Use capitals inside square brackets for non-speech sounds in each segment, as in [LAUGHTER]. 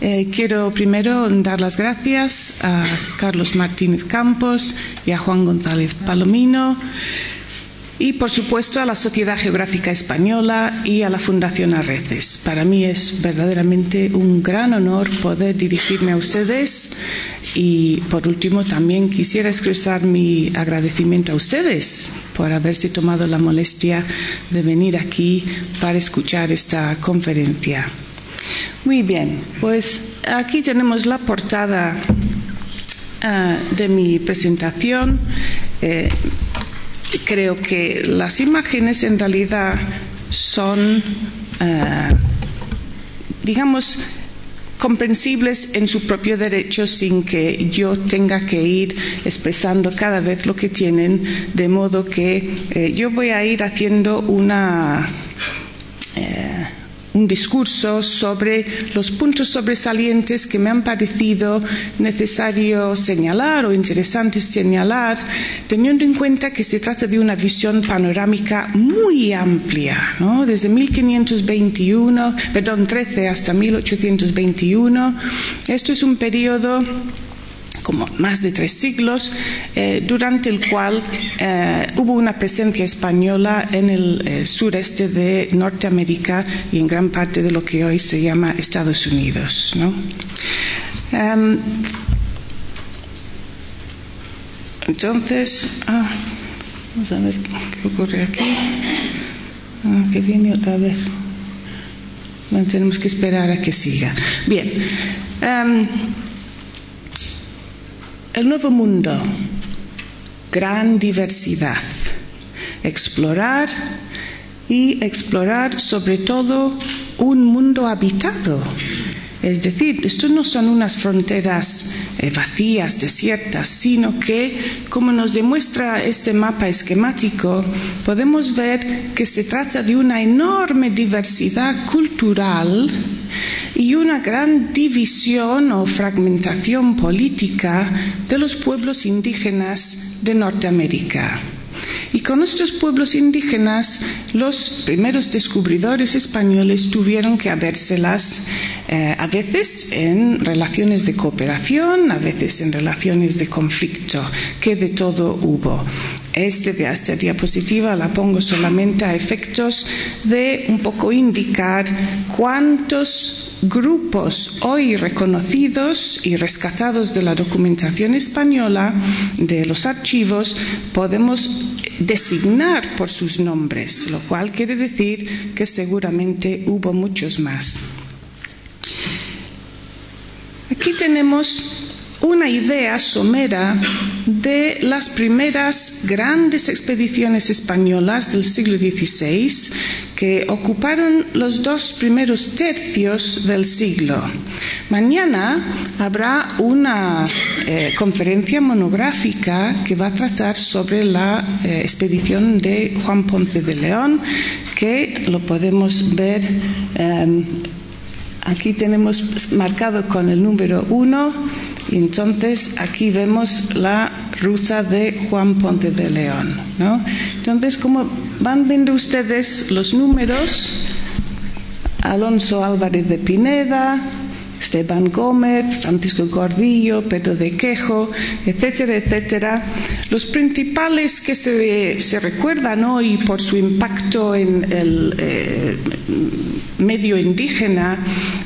Eh, quiero primero dar las gracias a Carlos Martínez Campos y a Juan González Palomino y, por supuesto, a la Sociedad Geográfica Española y a la Fundación Arreces. Para mí es verdaderamente un gran honor poder dirigirme a ustedes y, por último, también quisiera expresar mi agradecimiento a ustedes por haberse tomado la molestia de venir aquí para escuchar esta conferencia. Muy bien, pues aquí tenemos la portada uh, de mi presentación. Eh, creo que las imágenes en realidad son, uh, digamos, comprensibles en su propio derecho sin que yo tenga que ir expresando cada vez lo que tienen, de modo que eh, yo voy a ir haciendo una. Eh, un discurso sobre los puntos sobresalientes que me han parecido necesario señalar o interesantes señalar, teniendo en cuenta que se trata de una visión panorámica muy amplia, ¿no? desde 1521, perdón, 13 hasta 1821. Esto es un periodo como más de tres siglos, eh, durante el cual eh, hubo una presencia española en el eh, sureste de Norteamérica y en gran parte de lo que hoy se llama Estados Unidos. ¿no? Um, entonces, ah, vamos a ver qué ocurre aquí. Ah, que viene otra vez. Bueno, tenemos que esperar a que siga. Bien. Um, el nuevo mundo, gran diversidad, explorar y explorar sobre todo un mundo habitado. Es decir, esto no son unas fronteras eh, vacías, desiertas, sino que, como nos demuestra este mapa esquemático, podemos ver que se trata de una enorme diversidad cultural y una gran división o fragmentación política de los pueblos indígenas de Norteamérica. Y con estos pueblos indígenas, los primeros descubridores españoles tuvieron que habérselas eh, a veces en relaciones de cooperación, a veces en relaciones de conflicto, que de todo hubo. Este de esta diapositiva la pongo solamente a efectos de un poco indicar cuántos grupos hoy reconocidos y rescatados de la documentación española, de los archivos, podemos designar por sus nombres, lo cual quiere decir que seguramente hubo muchos más. Aquí tenemos una idea somera de las primeras grandes expediciones españolas del siglo XVI que ocuparon los dos primeros tercios del siglo. Mañana habrá una eh, conferencia monográfica que va a tratar sobre la eh, expedición de Juan Ponce de León, que lo podemos ver. Eh, aquí tenemos marcado con el número uno entonces aquí vemos la ruta de Juan Ponte de León. ¿no? Entonces, como van viendo ustedes los números, Alonso Álvarez de Pineda, Esteban Gómez, Francisco Gordillo, Pedro de Quejo, etcétera, etcétera. Los principales que se, se recuerdan hoy por su impacto en el eh, medio indígena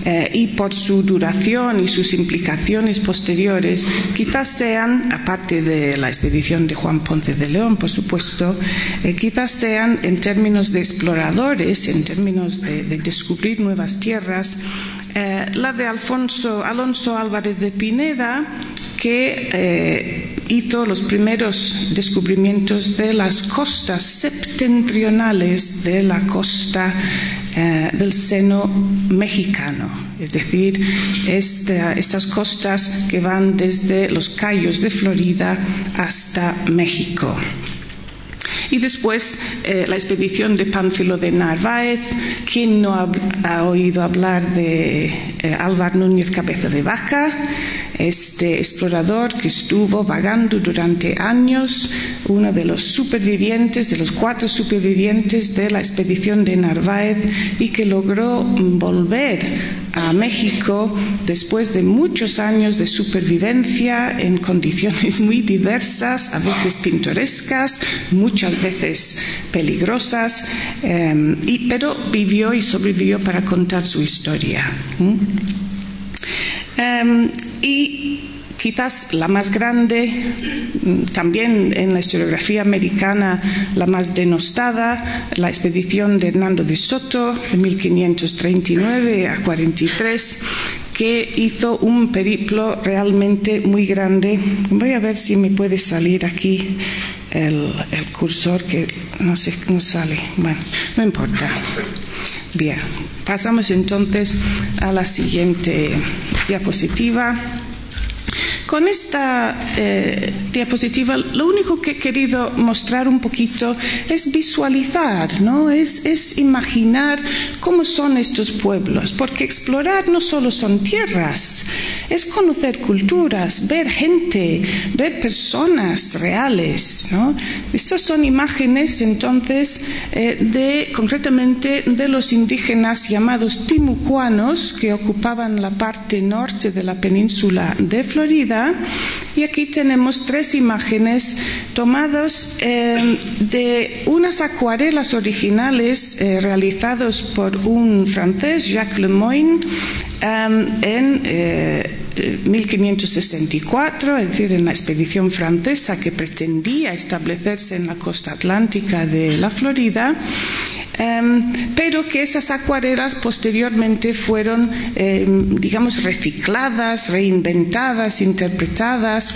eh, y por su duración y sus implicaciones posteriores, quizás sean, aparte de la expedición de Juan Ponce de León, por supuesto, eh, quizás sean en términos de exploradores, en términos de, de descubrir nuevas tierras, eh, la de Alfonso, Alonso Álvarez de Pineda, que eh, hizo los primeros descubrimientos de las costas septentrionales de la costa eh, del seno mexicano, es decir, esta, estas costas que van desde los Cayos de Florida hasta México. Y después eh, la expedición de Pánfilo de Narváez. ¿Quién no ha, oído hablar de eh, Álvar Núñez Cabeza de Vaca? Este explorador que estuvo vagando durante años, uno de los supervivientes, de los cuatro supervivientes de la expedición de Narváez y que logró volver a México después de muchos años de supervivencia en condiciones muy diversas, a veces pintorescas, muchas veces peligrosas, eh, y, pero vivió y sobrevivió para contar su historia. Eh, y quizás la más grande, mm, también en la historiografía americana la más denostada, la expedición de Hernando de Soto de 1539 a 43, que hizo un periplo realmente muy grande. Voy a ver si me puede salir aquí el, cursor, que no sé cómo sale. Bueno, no importa. Bien, pasamos entonces a la siguiente diapositiva. Con esta eh, diapositiva lo único que he querido mostrar un poquito es visualizar, ¿no? Es, imaginar cómo son estos pueblos, porque explorar no solo son tierras, es conocer culturas, ver gente, ver personas reales, ¿no? Estas son imágenes entonces eh, de concretamente de los indígenas llamados timucuanos que ocupaban la parte norte de la península de Florida y aquí tenemos tres imágenes tomadas eh, de unas acuarelas originales eh, realizadas por un francés, Jacques Lemoyne, eh, en 1564, es decir, en la expedición francesa que pretendía establecerse en la costa atlántica de la Florida. Em, pero que esas acuarelas posteriormente fueron, em, digamos, recicladas, reinventadas, interpretadas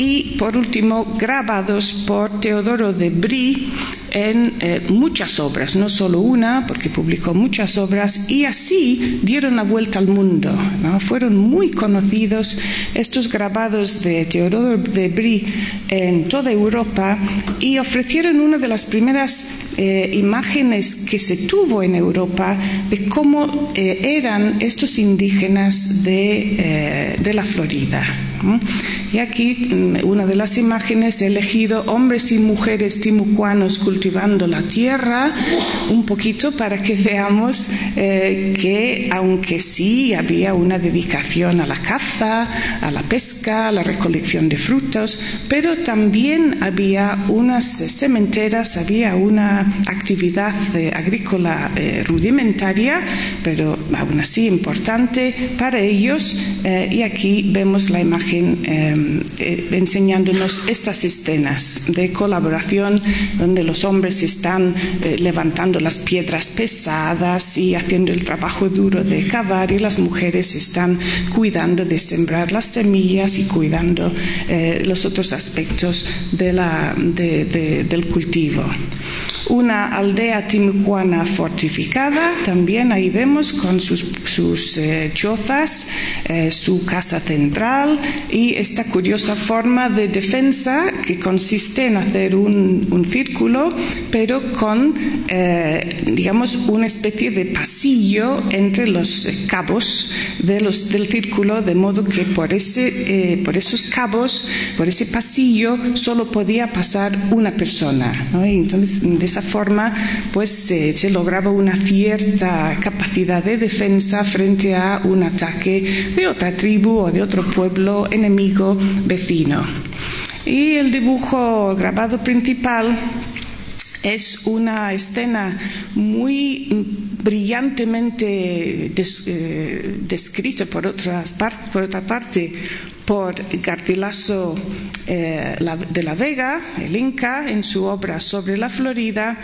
y, por último, grabados por Teodoro de Brie en eh, muchas obras, no solo una, porque publicó muchas obras, y así dieron la vuelta al mundo. Fueron muy conocidos estos grabados de Teodoro de Brie en toda Europa y ofrecieron una de las primeras eh, imágenes que se tuvo en Europa de cómo eh, eran estos indígenas de, de la Florida. Y aquí mm, una de las imágenes he elegido hombres y mujeres timucuanos cultivando la tierra, un poquito para que [LAUGHS] veamos eh, que aunque sí había una dedicación a la caza, a la pesca, a la recolección de frutos, pero también había unas sementeras, había una actividad eh, agrícola eh, rudimentaria, pero aún así importante para ellos. y aquí vemos la imagen Em, eh, enseñándonos estas escenas de colaboración donde los hombres están eh, levantando las piedras pesadas y haciendo el trabajo duro de cavar y las mujeres están cuidando de sembrar las semillas y cuidando eh, los otros aspectos del cultivo. Una aldea timucuana fortificada, también ahí vemos con sus, eh, chozas, eh, su casa central y esta curiosa forma de defensa que consiste en hacer un, círculo, pero con, eh, digamos, una especie de pasillo entre los cabos del círculo, de modo que por, ese, por esos cabos, por ese pasillo, solo podía pasar una persona. Entonces, de esa forma pues se lograba una cierta capacidad de defensa frente a un ataque de otra tribu o de otro pueblo enemigo vecino. Y el dibujo grabado principal es una escena muy brillantemente eh, descrita por, otra parte por Garcilaso eh, de la Vega, el Inca, en su obra sobre la Florida,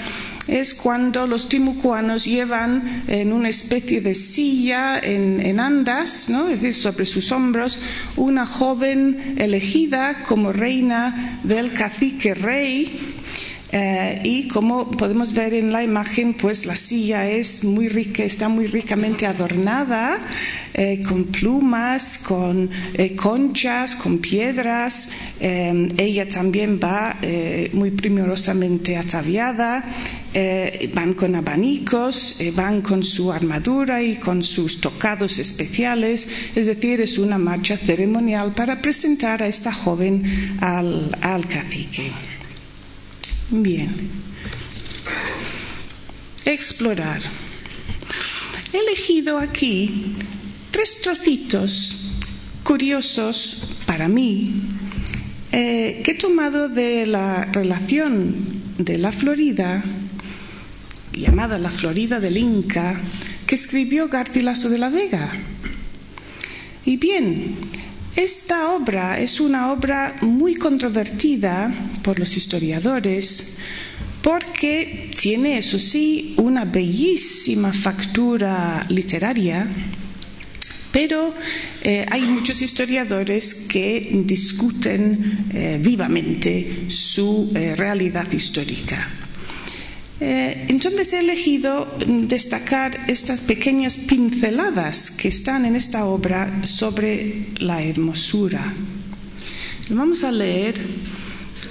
es cuando los timucuanos llevan en una especie de silla en, andas, ¿no? es decir, sobre sus hombros, una joven elegida como reina del cacique rey eh, y como podemos ver en la imagen, pues la silla es muy rica, está muy ricamente adornada eh, con plumas, con eh, conchas, con piedras. ella también va muy primorosamente ataviada. van con abanicos, van con su armadura y con sus tocados especiales. Es decir, es una marcha ceremonial para presentar a esta joven al cacique. Bien. Explorar. He elegido aquí tres trocitos curiosos para mí eh, que he tomado de la relación de la Florida, llamada la Florida del Inca, que escribió Garcilaso de la Vega. Y bien, esta obra es una obra muy controvertida por los historiadores porque tiene, eso sí, una bellísima factura literaria pero eh, hay muchos historiadores que discuten eh, vivamente su eh, realidad histórica. Entonces he elegido destacar estas pequeñas pinceladas que están en esta obra sobre la hermosura. vamos a leer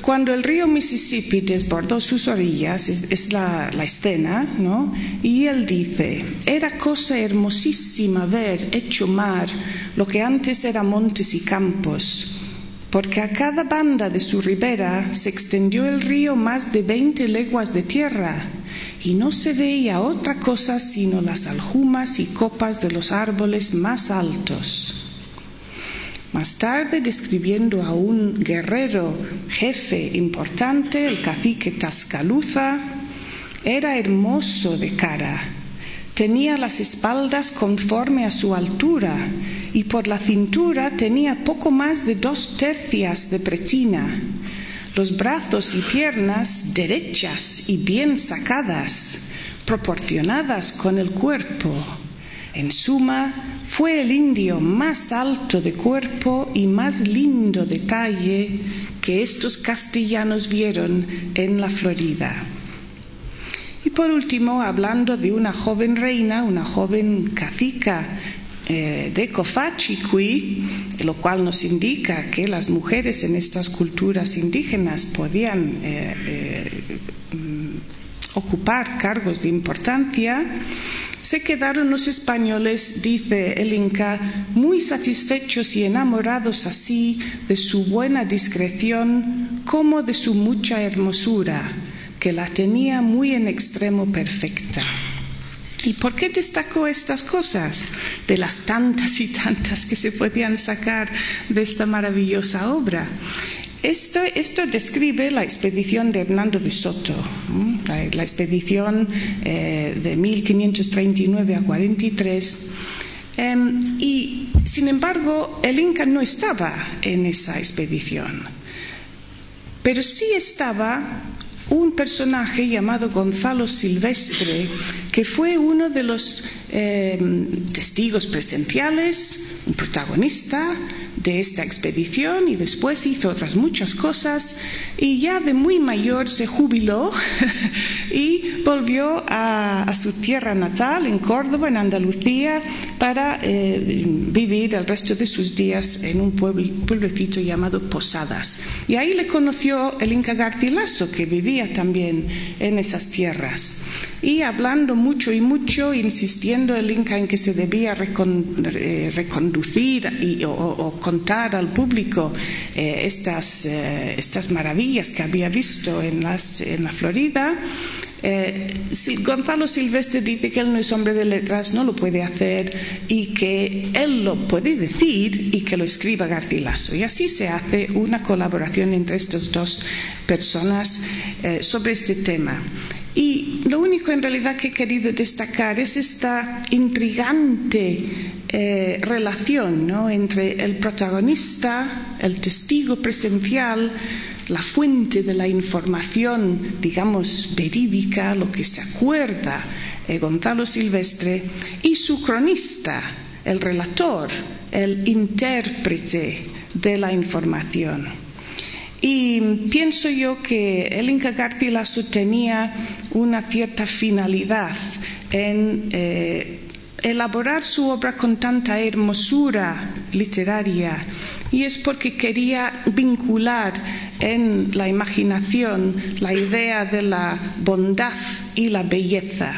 cuando el río Mississippi desbordó sus orillas, es, la, la, escena, ¿no? Y él dice, era cosa hermosísima ver hecho mar lo que antes era montes y campos, porque a cada banda de su ribera se extendió el río más de veinte leguas de tierra, y no se veía otra cosa sino las aljumas y copas de los árboles más altos. Más tarde, describiendo a un guerrero jefe importante, el cacique Tascaluza, era hermoso de cara, tenía las espaldas conforme a su altura y por la cintura tenía poco más de dos tercias de pretina, los brazos y piernas derechas y bien sacadas, proporcionadas con el cuerpo. En suma, fue el indio más alto de cuerpo y más lindo de talle que estos castellanos vieron en la Florida. Por último, hablando de una joven reina, una joven cacica eh, de Cofachiqui, lo cual nos indica que las mujeres en estas culturas indígenas podían eh, eh, ocupar cargos de importancia, se quedaron los españoles, dice el Inca, muy satisfechos y enamorados así de su buena discreción como de su mucha hermosura, que la tenía muy en extremo perfecta. ¿Y por qué destacó estas cosas? De las tantas y tantas que se podían sacar de esta maravillosa obra. Esto, describe la expedición de Hernando de Soto, la, expedición eh, de 1539 a 43. Em, y, sin embargo, el Inca no estaba en esa expedición, pero sí estaba un personaje llamado Gonzalo Silvestre, que fue uno de los em, testigos presenciales, un protagonista, de esta expedición y después hizo otras muchas cosas y ya de muy mayor se jubiló [LAUGHS] y volvió a, su tierra natal, en Córdoba, en Andalucía, para eh, vivir el resto de sus días en un pueblecito llamado Posadas. Y ahí le conoció el Inca Garcilaso, que vivía también en esas tierras y hablando mucho y mucho, insistiendo el Inca en que se debía eh, reconducir o, contar al público eh, estas, eh, estas, maravillas que había visto en la Florida. Gonzalo Silvestre dice que él no es hombre de letras, no lo puede hacer y que él lo puede decir y que lo escriba Garcilaso. Y así se hace una colaboración entre estas dos personas sobre este tema. Y lo único en realidad que he querido destacar es esta intrigante eh, relación entre el protagonista, el testigo presencial, la fuente de la información, digamos, verídica, lo que se acuerda eh, Gonzalo Silvestre, y su cronista, el relator, el intérprete de la información. Y pienso yo que el Inca Garcilaso tenía una cierta finalidad en eh, elaborar su obra con tanta hermosura literaria. Y es porque quería vincular en la imaginación la idea de la bondad y la belleza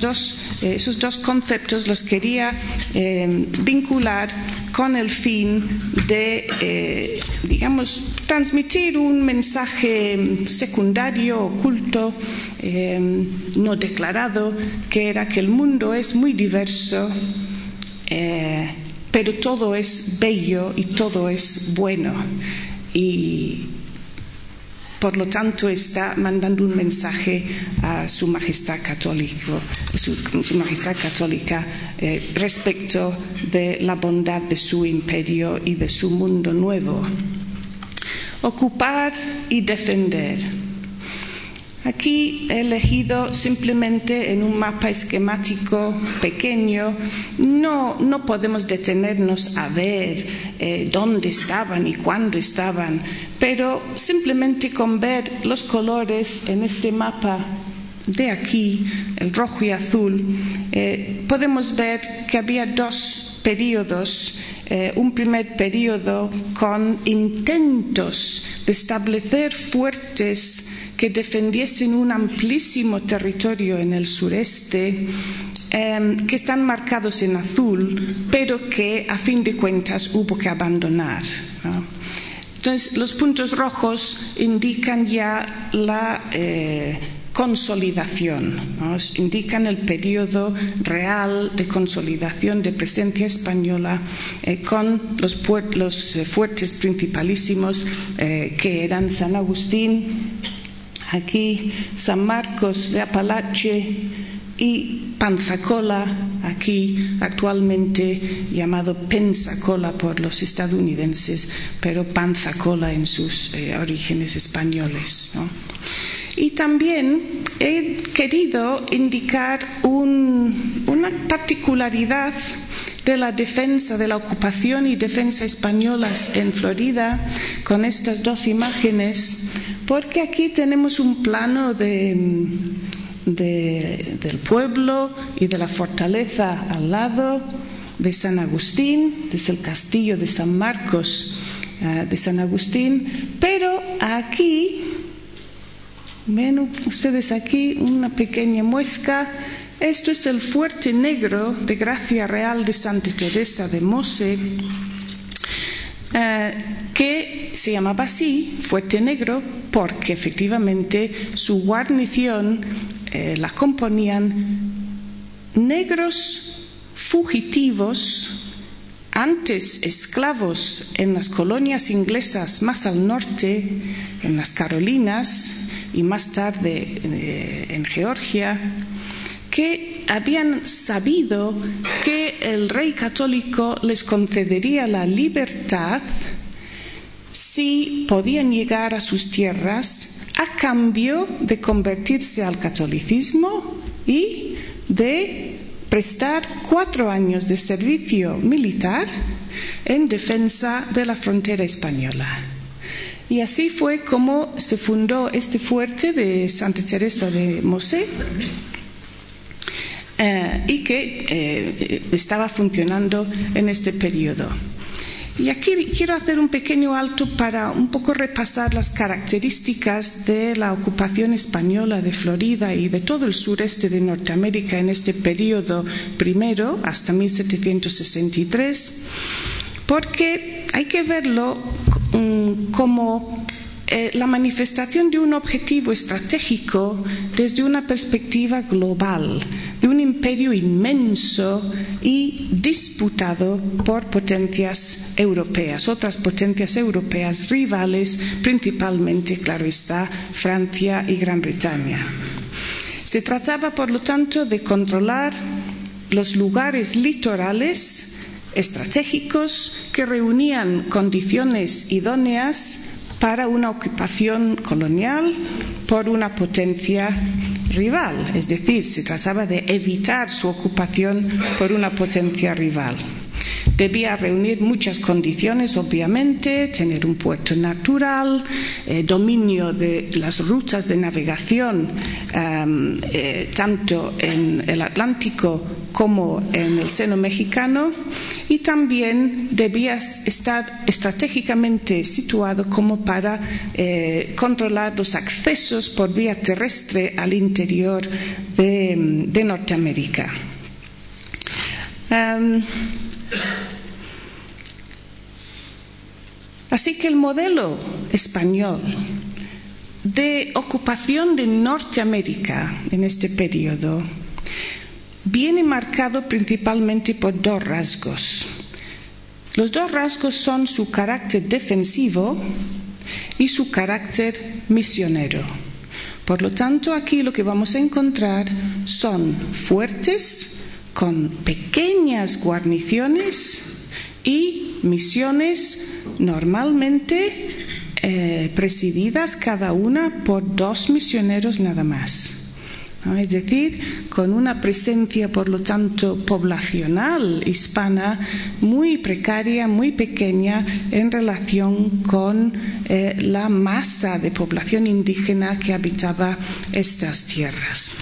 dos, eh, esos dos conceptos los quería eh, vincular con el fin de, eh, digamos, transmitir un mensaje secundario, oculto, no declarado, que era que el mundo es muy diverso eh, pero todo es bello y todo es bueno. Y por lo tanto está mandando un mensaje a su majestad católico, su, majestad católica eh, respecto de la bondad de su imperio y de su mundo nuevo. Ocupar y defender. Aquí he elegido simplemente en un mapa esquemático pequeño, no, no podemos detenernos a ver eh, dónde estaban y cuándo estaban, pero simplemente con ver los colores en este mapa de aquí, el rojo y azul, eh, podemos ver que había dos periodos eh, un primer periodo con intentos de establecer fuertes que defendiesen un amplísimo territorio en el sureste, eh, que están marcados en azul, pero que a fin de cuentas hubo que abandonar. ¿no? Entonces, los puntos rojos indican ya la eh, consolidación, ¿no? indican el periodo real de consolidación de presencia española eh, con los, los eh, fuertes principalísimos eh, que eran San Agustín, aquí San Marcos de Apalache y Panzacola, aquí actualmente llamado Pensacola por los estadounidenses, pero Panzacola en sus eh, orígenes españoles. ¿no? Y también he querido indicar un, una particularidad de la defensa, de la ocupación y defensa españolas en Florida con estas dos imágenes, porque aquí tenemos un plano de, de, del pueblo y de la fortaleza al lado de San Agustín, desde el castillo de San Marcos uh, de San Agustín, pero aquí Ven ustedes aquí una pequeña muesca. Esto es el fuerte negro de Gracia Real de Santa Teresa de Mose, eh, que se llamaba así, fuerte negro, porque efectivamente su guarnición eh, la componían negros fugitivos, antes esclavos en las colonias inglesas más al norte, en las Carolinas, y más tarde eh, en Georgia, que habían sabido que el rey católico les concedería la libertad si podían llegar a sus tierras a cambio de convertirse al catolicismo y de prestar cuatro años de servicio militar en defensa de la frontera española. Y así fue como se fundó este fuerte de Santa Teresa de Mosé eh, y que eh, estaba funcionando en este periodo. Y aquí quiero hacer un pequeño alto para un poco repasar las características de la ocupación española de Florida y de todo el sureste de Norteamérica en este periodo primero, hasta 1763, porque hay que verlo como eh, la manifestación de un objetivo estratégico desde una perspectiva global, de un imperio inmenso y disputado por potencias europeas, otras potencias europeas rivales, principalmente, claro está, Francia y Gran Bretaña. Se trataba, por lo tanto, de controlar los lugares litorales estratégicos que reunían condiciones idóneas para una ocupación colonial por una potencia rival, es decir, se trataba de evitar su ocupación por una potencia rival. Debía reunir muchas condiciones, obviamente, tener un puerto natural, eh, dominio de las rutas de navegación, eh, tanto en el Atlántico como en el seno mexicano, y también debía estar estratégicamente situado como para eh, controlar los accesos por vía terrestre al interior de, Norteamérica. Um, Así que el modelo español de ocupación de Norteamérica en este periodo viene marcado principalmente por dos rasgos. Los dos rasgos son su carácter defensivo y su carácter misionero. Por lo tanto, aquí lo que vamos a encontrar son fuertes con pequeñas guarniciones y misiones normalmente eh, presididas cada una por dos misioneros nada más. Es decir, con una presencia, por lo tanto, poblacional hispana muy precaria, muy pequeña en relación con eh, la masa de población indígena que habitaba estas tierras.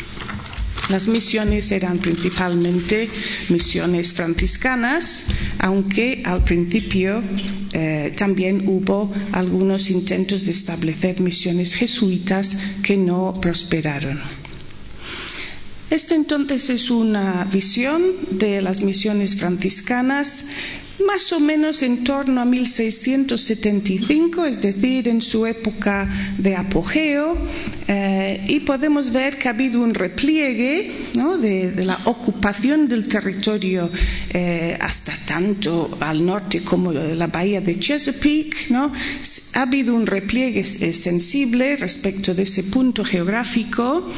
Las misiones eran principalmente misiones franciscanas, aunque al principio eh, también hubo algunos intentos de establecer misiones jesuitas que no prosperaron. Esto entonces es una visión de las misiones franciscanas más o menos en torno a 1675, es decir, en su época de apogeo, eh, y podemos ver que ha habido un repliegue de, la ocupación del territorio eh, hasta tanto al norte como la bahía de Chesapeake. ¿no? Ha habido un repliegue eh, sensible respecto de ese punto geográfico.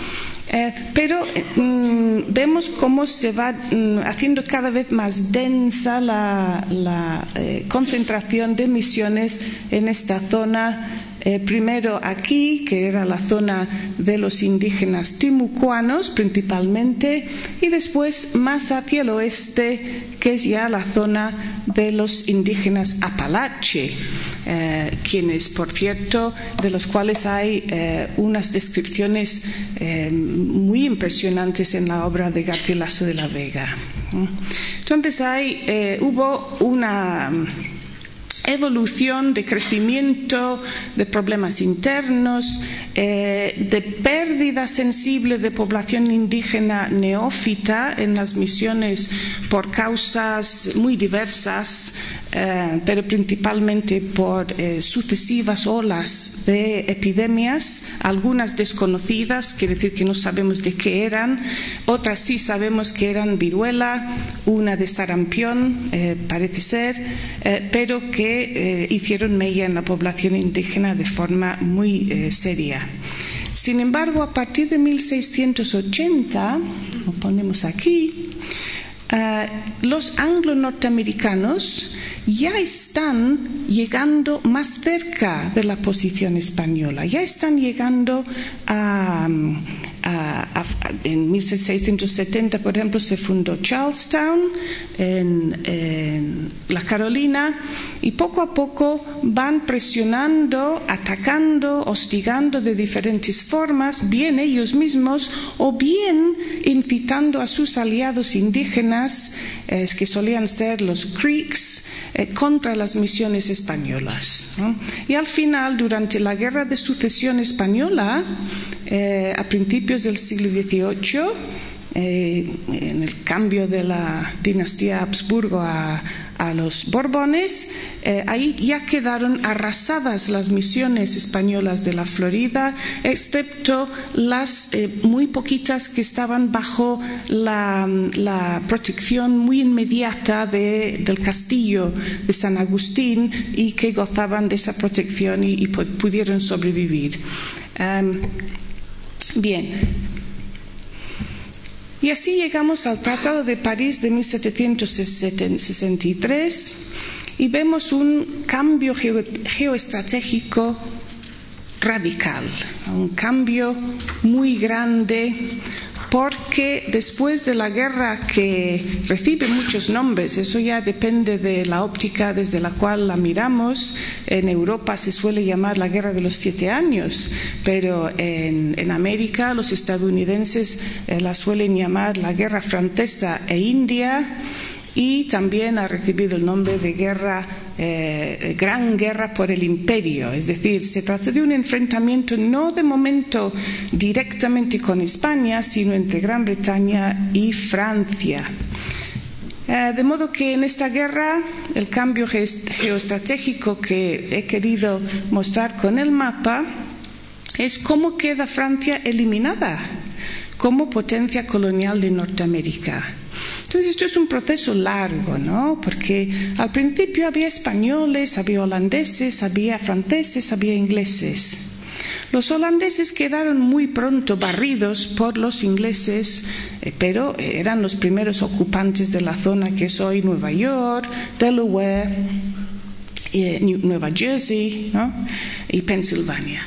Eh, pero mm, vemos cómo se va mm, haciendo cada vez más densa la, eh, concentración de misiones en esta zona eh, primero aquí, que era la zona de los indígenas timucuanos principalmente, y después más hacia el oeste, que es ya la zona de los indígenas apalache, eh, quienes, por cierto, de los cuales hay eh, unas descripciones muy impresionantes en la obra de Garcilaso de la Vega. Entonces hay, hubo una evolución, de crecimiento, de problemas internos, eh, de pérdida sensible de población indígena neófita en las misiones por causas muy diversas, eh, pero principalmente por eh, sucesivas olas de epidemias, algunas desconocidas, quiere decir que no sabemos de qué eran, otras sí sabemos que eran viruela, una de sarampión, eh, parece ser, pero que hicieron mella en la población indígena de forma muy seria. Sin embargo, a partir de 1680, lo ponemos aquí, los anglo-norteamericanos ya están llegando más cerca de la posición española, ya están llegando a, en 1670, por ejemplo, se fundó Charlestown en, la Carolina y poco a poco van presionando, atacando, hostigando de diferentes formas, bien ellos mismos o bien incitando a sus aliados indígenas, eh, que solían ser los Creeks, eh, contra las misiones españolas. Y al final, durante la Guerra de Sucesión Española, eh, a principios del siglo XVIII, eh, en el cambio de la dinastía Habsburgo a, los Borbones, eh, ahí ya quedaron arrasadas las misiones españolas de la Florida, excepto las muy poquitas que estaban bajo la, protección muy inmediata del castillo de San Agustín y que gozaban de esa protección y, pudieron sobrevivir. Em, Bien. Y así llegamos al Tratado de París de 1763 y vemos un cambio geoestratégico radical, un cambio muy grande porque después de la guerra que recibe muchos nombres, eso ya depende de la óptica desde la cual la miramos, en Europa se suele llamar la guerra de los siete años, pero en, América los estadounidenses eh, la suelen llamar la guerra francesa e india y también ha recibido el nombre de guerra, eh, gran guerra por el imperio. Es decir, se trata de un enfrentamiento no de momento directamente con España, sino entre Gran Bretaña y Francia. Eh, de modo que en esta guerra el cambio geoestratégico que he querido mostrar con el mapa es cómo queda Francia eliminada como potencia colonial de Norteamérica. Entonces esto es un proceso largo, ¿no? Porque al principio había españoles, había holandeses, había franceses, había ingleses. Los holandeses quedaron muy pronto barridos por los ingleses, eh, pero eran los primeros ocupantes de la zona que es hoy Nueva York, Delaware, eh, Nueva Jersey y Pensilvania.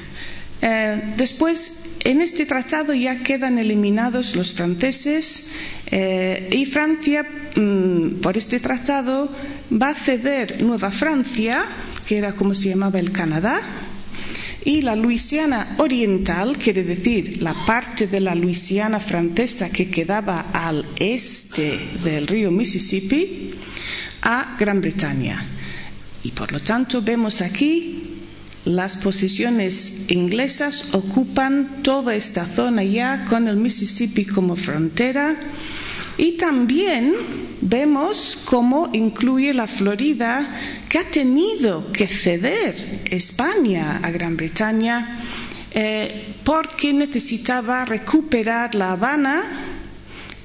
Eh, después, en este tratado ya quedan eliminados los franceses y Francia, mm, por este tratado, va a ceder Nueva Francia, que era como se llamaba el Canadá, y la Luisiana Oriental, quiere decir la parte de la Luisiana francesa que quedaba al este del río Mississippi, a Gran Bretaña. Y por lo tanto vemos aquí las posiciones inglesas ocupan toda esta zona ya con el Mississippi como frontera. Y también vemos cómo incluye la Florida, que ha tenido que ceder España a Gran Bretaña eh, porque necesitaba recuperar La Habana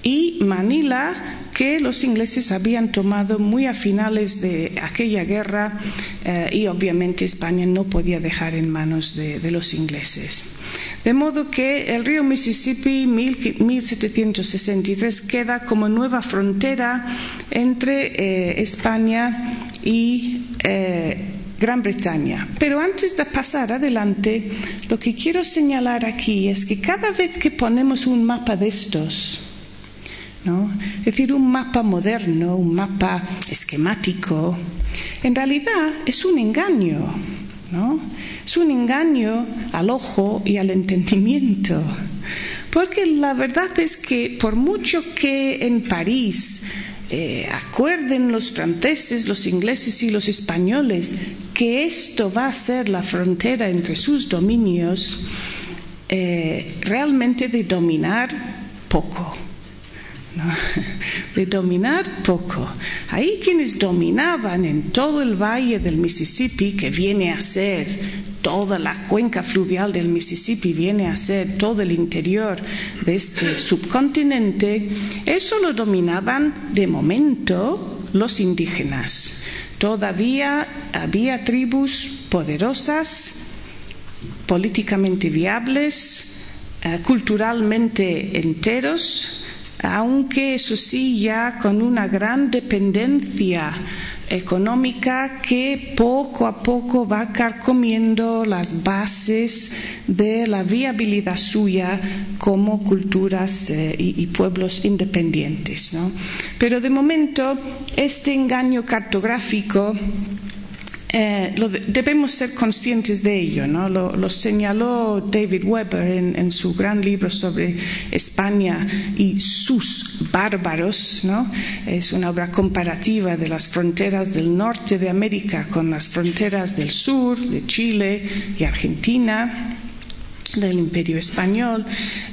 y Manila que los ingleses habían tomado muy a finales de aquella guerra eh, y obviamente España no podía dejar en manos de los ingleses. De modo que el río Mississippi 1763 queda como nueva frontera entre eh, España y eh, Gran Bretaña. Pero antes de pasar adelante, lo que quiero señalar aquí es que cada vez que ponemos un mapa de estos, es decir, un mapa moderno, un mapa esquemático, en realidad es un engaño. ¿no? Es un engaño al ojo y al entendimiento. Porque la verdad es que por mucho que en París eh, acuerden los franceses, los ingleses y los españoles que esto va a ser la frontera entre sus dominios, eh, realmente de dominar poco. [LAUGHS] de dominar poco. Ahí quienes dominaban en todo el valle del Mississippi, que viene a ser toda la cuenca fluvial del Mississippi, viene a ser todo el interior de este subcontinente, eso lo dominaban de momento los indígenas. Todavía había tribus poderosas, políticamente viables, eh, culturalmente enteros, aunque eso sí ya con una gran dependencia económica que poco a poco va carcomiendo las bases de la viabilidad suya como culturas eh, y, pueblos independientes. Pero de momento este engaño cartográfico eh, debemos ser conscientes de ello. ¿no? Lo, señaló David Weber en, su gran libro sobre España y sus bárbaros. ¿no? Es una obra comparativa de las fronteras del norte de América con las fronteras del sur, de Chile y Argentina del imperio español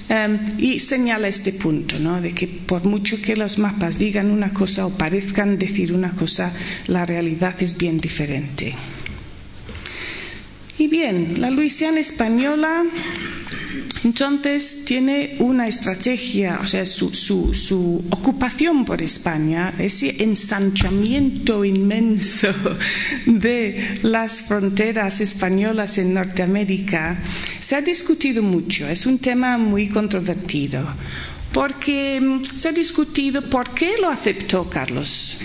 em, y señala este punto, ¿no? de que por mucho que los mapas digan una cosa o parezcan decir una cosa, la realidad es bien diferente. Y bien, la Luisiana española entonces tiene una estrategia, o sea, su, ocupación por España, ese ensanchamiento inmenso de las fronteras españolas en Norteamérica, se ha discutido mucho, es un tema muy controvertido, porque mm, se ha discutido por qué lo aceptó Carlos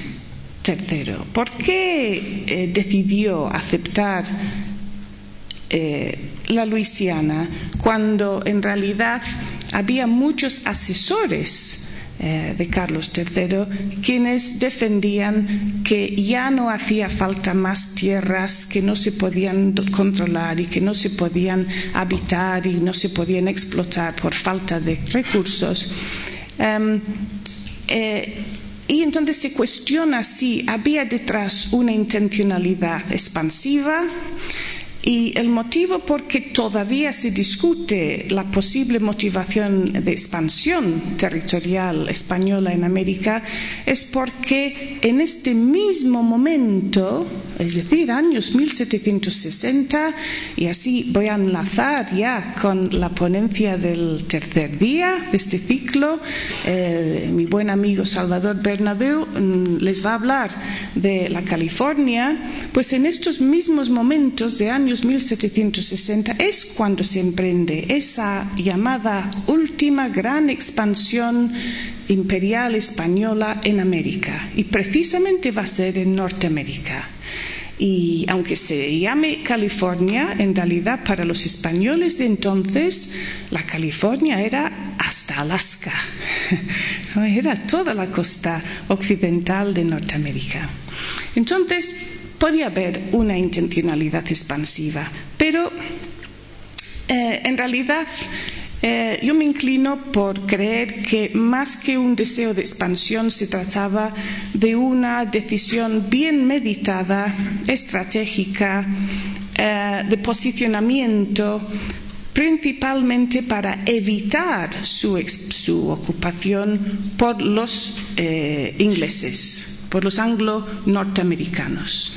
III, por qué eh, decidió aceptar eh, la Luisiana cuando en realidad había muchos asesores eh, de Carlos III quienes defendían que ya no hacía falta más tierras que no se podían controlar y que no se podían habitar y no se podían explotar por falta de recursos. Em, eh, y entonces se cuestiona si había detrás una intencionalidad expansiva y el motivo por que todavía se discute la posible motivación de expansión territorial española en América es porque en este mismo momento es decir, años 1760, y así voy a enlazar ya con la ponencia del tercer día de este ciclo. Eh, mi buen amigo Salvador Bernabeu mm, les va a hablar de la California, pues en estos mismos momentos de años 1760 es cuando se emprende esa llamada última gran expansión imperial española en América y precisamente va a ser en Norteamérica. Y aunque se llame California, en realidad para los españoles de entonces la California era hasta Alaska, [LAUGHS] era toda la costa occidental de Norteamérica. Entonces podía haber una intencionalidad expansiva, pero eh, en realidad eh, yo me inclino por creer que más que un deseo de expansión se trataba de una decisión bien meditada, estratégica, eh, de posicionamiento, principalmente para evitar su, ocupación por los eh, ingleses, por los anglo-norteamericanos.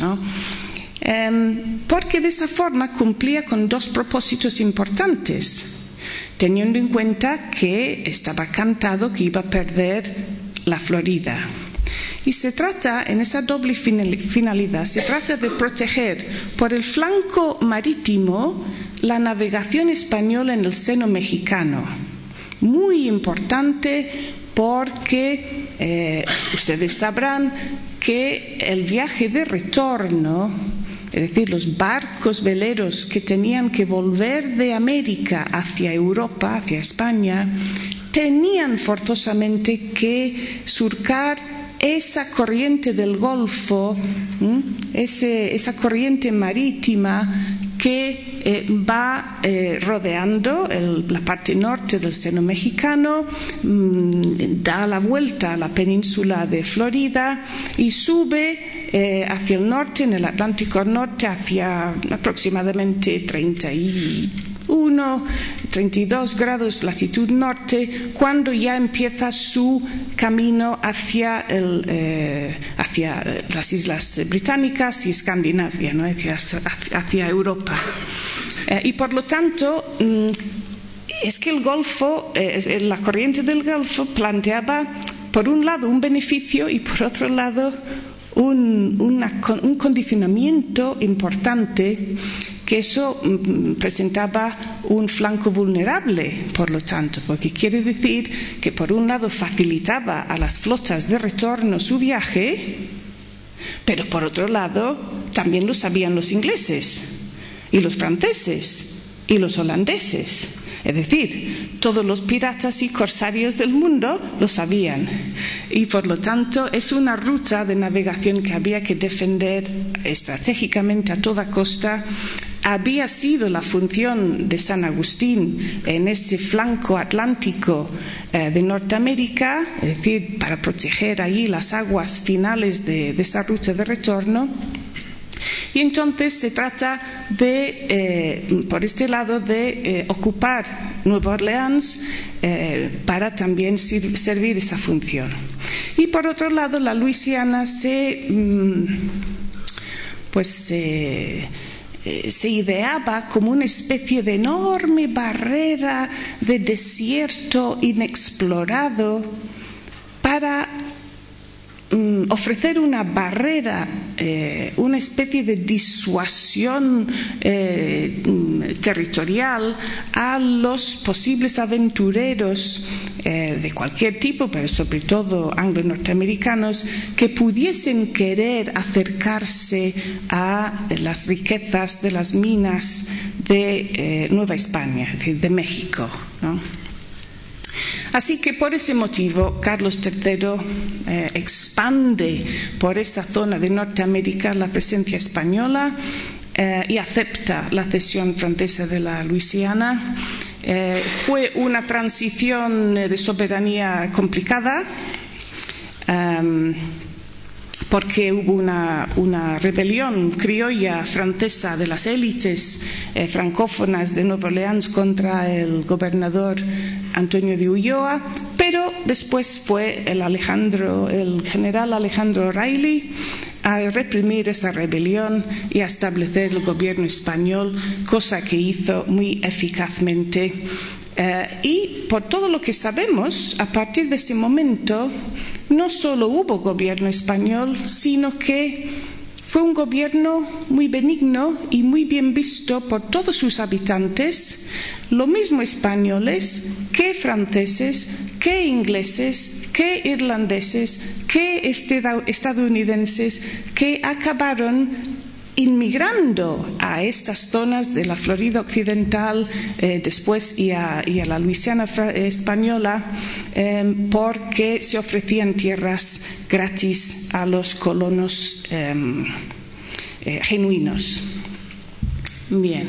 Em, porque de esa forma cumplía con dos propósitos importantes teniendo en cuenta que estaba cantado que iba a perder la Florida. Y se trata, en esa doble finalidad, se trata de proteger por el flanco marítimo la navegación española en el seno mexicano. Muy importante porque eh, ustedes sabrán que el viaje de retorno es decir, los barcos veleros que tenían que volver de América hacia Europa, hacia España, tenían forzosamente que surcar esa corriente del Golfo, esa corriente marítima que eh, va eh, rodeando la parte norte del seno mexicano, mm, da la vuelta a la península de Florida y sube eh, hacia el norte, en el Atlántico Norte, hacia aproximadamente 30 y 1, 32 grados latitud norte, cuando ya empieza su camino hacia, eh, las islas británicas y Escandinavia, ¿no? hacia, Europa. Eh, y por lo tanto, mm, es que el Golfo, la corriente del Golfo planteaba, por un lado, un beneficio y por otro lado, un, un condicionamiento importante que eso mm, presentaba un flanco vulnerable, por lo tanto, porque quiere decir que por un lado facilitaba a las flotas de retorno su viaje, pero por otro lado también lo sabían los ingleses y los franceses y los holandeses. Es decir, todos los piratas y corsarios del mundo lo sabían. Y por lo tanto es una ruta de navegación que había que defender estratégicamente a toda costa había sido la función de San Agustín en ese flanco atlántico eh, de Norteamérica, es decir, para proteger ahí las aguas finales de, esa ruta de retorno. Y entonces se trata de, eh, por este lado, de eh, ocupar Nueva Orleans para también servir esa función. Y por otro lado, la Luisiana se, mm, pues, eh, se ideaba como una especie de enorme barrera de desierto inexplorado para Mm, ofrecer una barrera, eh, una especie de disuasión eh, territorial a los posibles aventureros eh, de cualquier tipo, pero sobre todo anglo-norteamericanos, que pudiesen querer acercarse a las riquezas de las minas de Nueva España, es decir, de México. Así que por ese motivo Carlos III eh, expande por esta zona de Norteamérica la presencia española eh, y acepta la cesión francesa de la Luisiana. Eh, fue una transición de soberanía complicada. Em, porque hubo una, rebelión criolla francesa de las élites eh, francófonas de Nueva Orleans contra el gobernador Antonio de Ulloa, pero después fue el, Alejandro, el general Alejandro O'Reilly a reprimir esa rebelión y a establecer el gobierno español, cosa que hizo muy eficazmente. Eh, y por todo lo que sabemos, a partir de ese momento, no solo hubo gobierno español, sino que fue un gobierno muy benigno y muy bien visto por todos sus habitantes, lo mismo españoles que franceses, que ingleses, que irlandeses, que estadounidenses, que acabaron inmigrando a estas zonas de la Florida Occidental, eh, después y a, la Luisiana española, em, porque se ofrecían tierras gratis a los colonos em, eh, genuinos. Bien.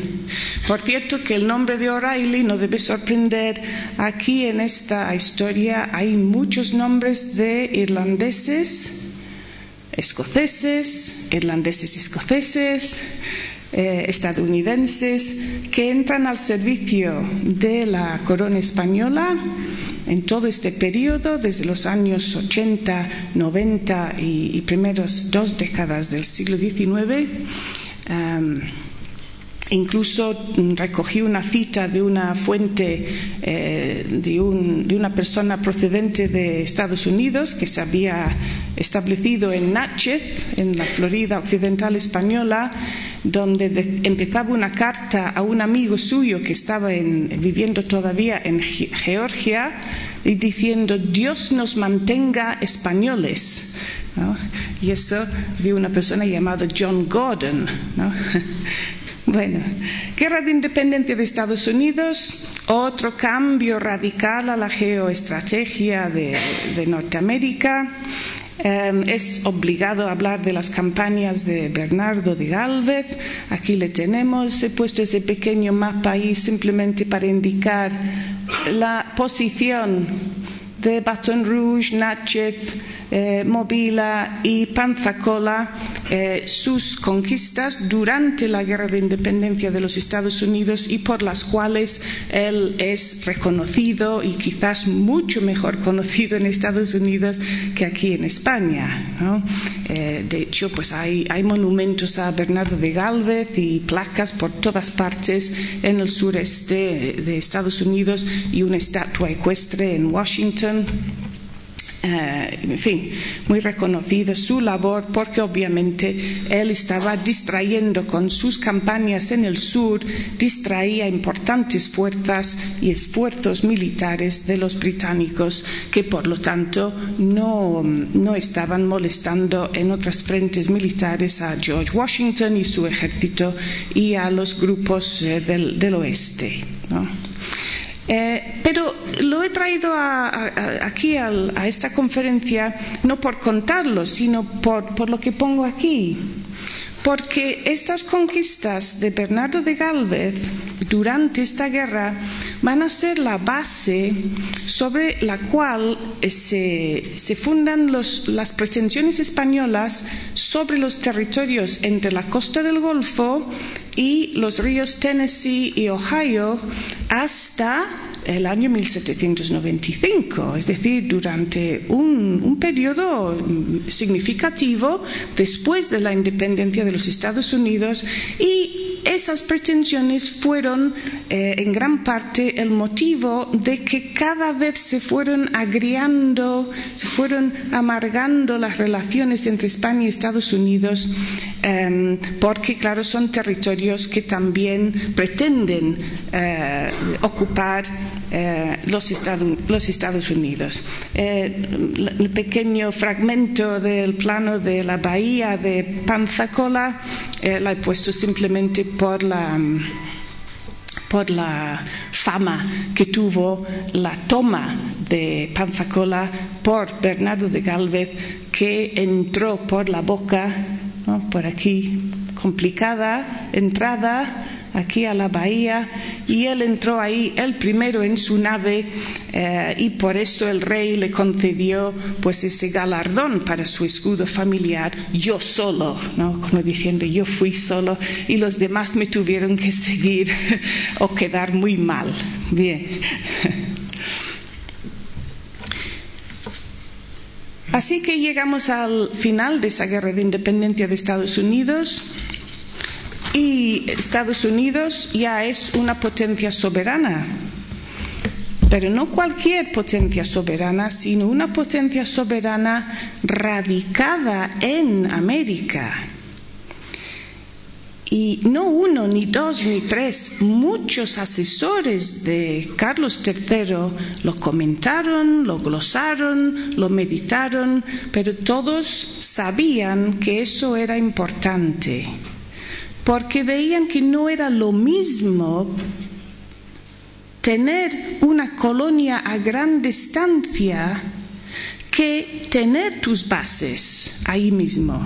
Por cierto que el nombre de O'Reilly no debe sorprender. Aquí en esta historia hay muchos nombres de irlandeses, escoceses, irlandeses escoceses, eh, estadounidenses, que entran al servicio de la corona española en todo este periodo, desde los años 80, 90 y, primeros dos décadas del siglo XIX. Incluso recogí una cita de una fuente eh, de, una persona procedente de Estados Unidos que se había establecido en Natchez, en la Florida Occidental Española, donde empezaba una carta a un amigo suyo que estaba viviendo todavía en Georgia y diciendo Dios nos mantenga españoles. Y eso de una persona llamada John Gordon. Bueno, guerra de independencia de Estados Unidos, otro cambio radical a la geoestrategia de, Norteamérica. Em, es obligado hablar de las campañas de Bernardo de Galvez. Aquí le tenemos. He puesto ese pequeño mapa ahí simplemente para indicar la posición de Baton Rouge, Natchez, eh, Movila y Panzacola eh, sus conquistas durante la Guerra de Independencia de los Estados Unidos y por las cuales él es reconocido y quizás mucho mejor conocido en Estados Unidos que aquí en España. Eh, de hecho, pues hay, monumentos a Bernardo de Galvez y placas por todas partes en el sureste de Estados Unidos y una estatua ecuestre en Washington. Eh, en fin, muy reconocido su labor porque obviamente él estaba distrayendo con sus campañas en el sur, distraía importantes fuerzas y esfuerzos militares de los británicos que por lo tanto no, no estaban molestando en otras frentes militares a George Washington y su ejército y a los grupos eh, del, del oeste. ¿no? Eh, pero lo he traído aquí a, esta conferencia no por contarlo, sino por, lo que pongo aquí. Porque estas conquistas de Bernardo de Galvez durante esta guerra van a ser la base sobre la cual eh, se, fundan las pretensiones españolas sobre los territorios entre la costa del Golfo y los ríos Tennessee y Ohio hasta el año 1795, es decir, durante un, un, periodo significativo después de la independencia de los Estados Unidos y esas pretensiones fueron eh, en gran parte el motivo de que cada vez se fueron agriando, se fueron amargando las relaciones entre España y Estados Unidos, em, porque, claro, son territorios que también pretenden eh, ocupar eh, los, Estados, Unidos. el pequeño fragmento del plano de la bahía de Panzacola la he puesto simplemente por la, por la fama que tuvo la toma de Panzacola por Bernardo de Galvez, que entró por la boca, por aquí, complicada entrada aquí a la bahía y él entró ahí el primero en su nave eh, y por eso el rey le concedió pues ese galardón para su escudo familiar yo solo ¿no? como diciendo yo fui solo y los demás me tuvieron que seguir [LAUGHS] o quedar muy mal. Bien. Así que llegamos al final de esa guerra de independencia de Estados Unidos y Estados Unidos ya es una potencia soberana, pero no cualquier potencia soberana, sino una potencia soberana radicada en América. Y no uno, ni dos, ni tres, muchos asesores de Carlos III lo comentaron, lo glosaron, lo meditaron, pero todos sabían que eso era importante, porque veían que no era lo mismo tener una colonia a gran distancia que tener tus bases ahí mismo.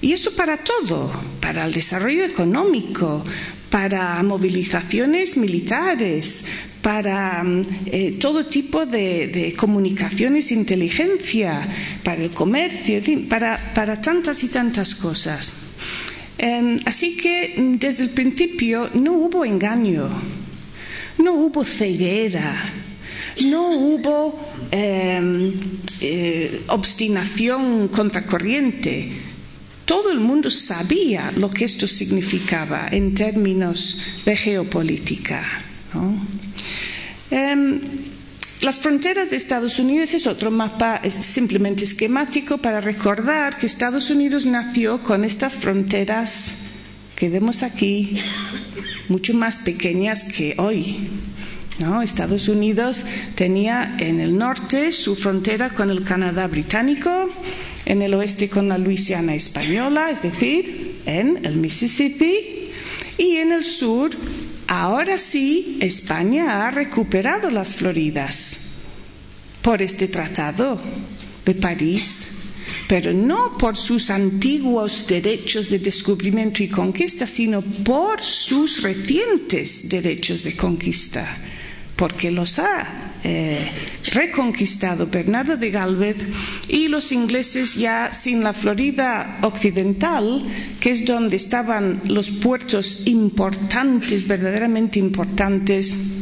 Y eso para todo, para el desarrollo económico, para movilizaciones militares, para eh, todo tipo de, de, comunicaciones, inteligencia, para el comercio, para tantas y tantas cosas. Eh, así que desde el principio no hubo engaño, no hubo ceguera, no hubo eh, eh, obstinación contracorriente todo el mundo sabía lo que esto significaba en términos de geopolítica. ¿no? Las fronteras de Estados Unidos es otro mapa es simplemente esquemático para recordar que Estados Unidos nació con estas fronteras que vemos aquí, mucho más pequeñas que hoy. ¿no? Estados Unidos tenía en el norte su frontera con el Canadá británico, en el oeste con la Luisiana española, es decir, en el Mississippi, y en el sur, ahora sí, España ha recuperado las Floridas por este tratado de París, pero no por sus antiguos derechos de descubrimiento y conquista, sino por sus recientes derechos de conquista, porque los ha eh, reconquistado Bernardo de Galvez y los ingleses ya sin la Florida occidental, que es donde estaban los puertos importantes, verdaderamente importantes,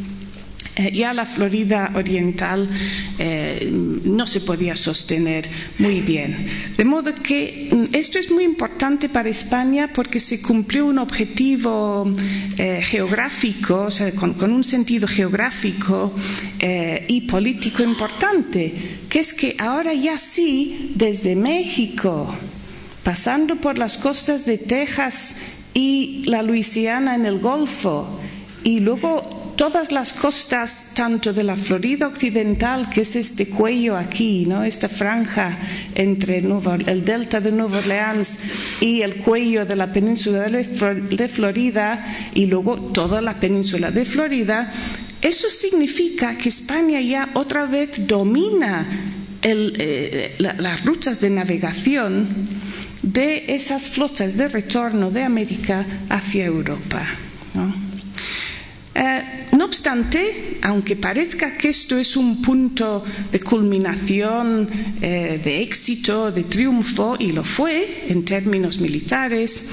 eh, ya la Florida Oriental eh, no se podía sostener muy bien. De modo que mm, esto es muy importante para España porque se cumplió un objetivo eh, geográfico, o sea, con, con, un sentido geográfico y político importante, que es que ahora ya sí, desde México, pasando por las costas de Texas y la Luisiana en el Golfo, y luego todas las costas, tanto de la Florida Occidental, que es este cuello aquí, ¿no? esta franja entre Nuevo, el delta de Nueva Orleans y el cuello de la península de Florida, y luego toda la península de Florida, eso significa que España ya otra vez domina eh, la, las rutas de navegación de esas flotas de retorno de América hacia Europa. Obstante, aunque parezca que esto es un punto de culminación, eh, de éxito, de triunfo, y lo fue en términos militares,